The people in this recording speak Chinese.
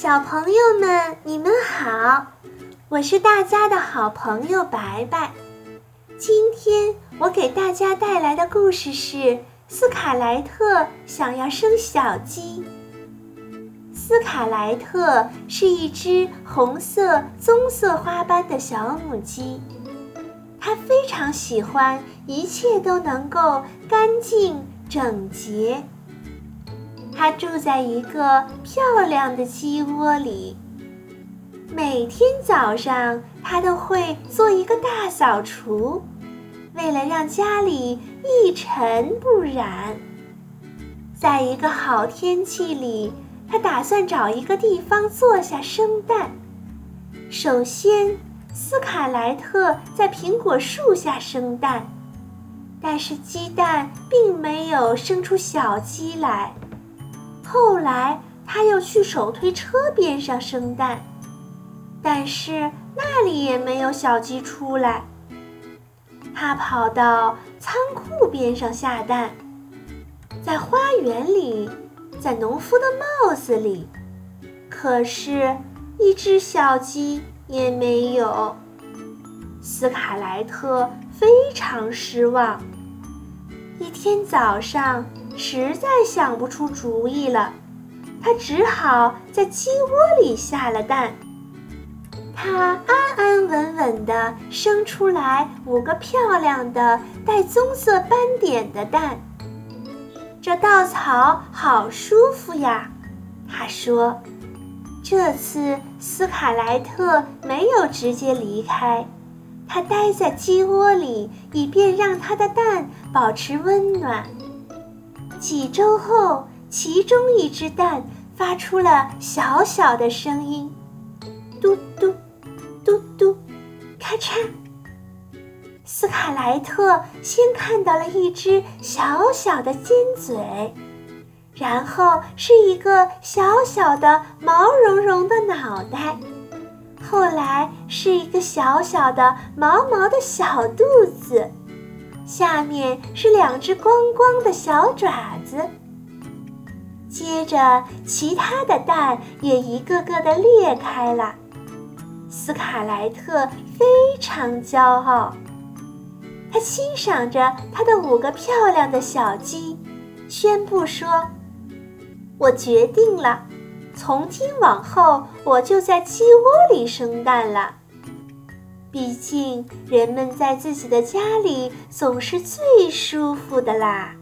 小朋友们，你们好，我是大家的好朋友白白。今天我给大家带来的故事是斯卡莱特想要生小鸡。斯卡莱特是一只红色棕色花斑的小母鸡，它非常喜欢一切都能够干净整洁。它住在一个漂亮的鸡窝里。每天早上，它都会做一个大扫除，为了让家里一尘不染。在一个好天气里，它打算找一个地方坐下生蛋。首先，斯卡莱特在苹果树下生蛋，但是鸡蛋并没有生出小鸡来。后来，他又去手推车边上生蛋，但是那里也没有小鸡出来。他跑到仓库边上下蛋，在花园里，在农夫的帽子里，可是，一只小鸡也没有。斯卡莱特非常失望。一天早上。实在想不出主意了，他只好在鸡窝里下了蛋。它安安稳稳地生出来五个漂亮的带棕色斑点的蛋。这稻草好舒服呀，他说。这次斯卡莱特没有直接离开，他待在鸡窝里，以便让他的蛋保持温暖。几周后，其中一只蛋发出了小小的声音，嘟嘟，嘟嘟，咔嚓。斯卡莱特先看到了一只小小的尖嘴，然后是一个小小的毛茸茸的脑袋，后来是一个小小的毛毛的小肚子。下面是两只光光的小爪子，接着其他的蛋也一个个的裂开了。斯卡莱特非常骄傲，他欣赏着他的五个漂亮的小鸡，宣布说：“我决定了，从今往后我就在鸡窝里生蛋了。”毕竟，人们在自己的家里总是最舒服的啦。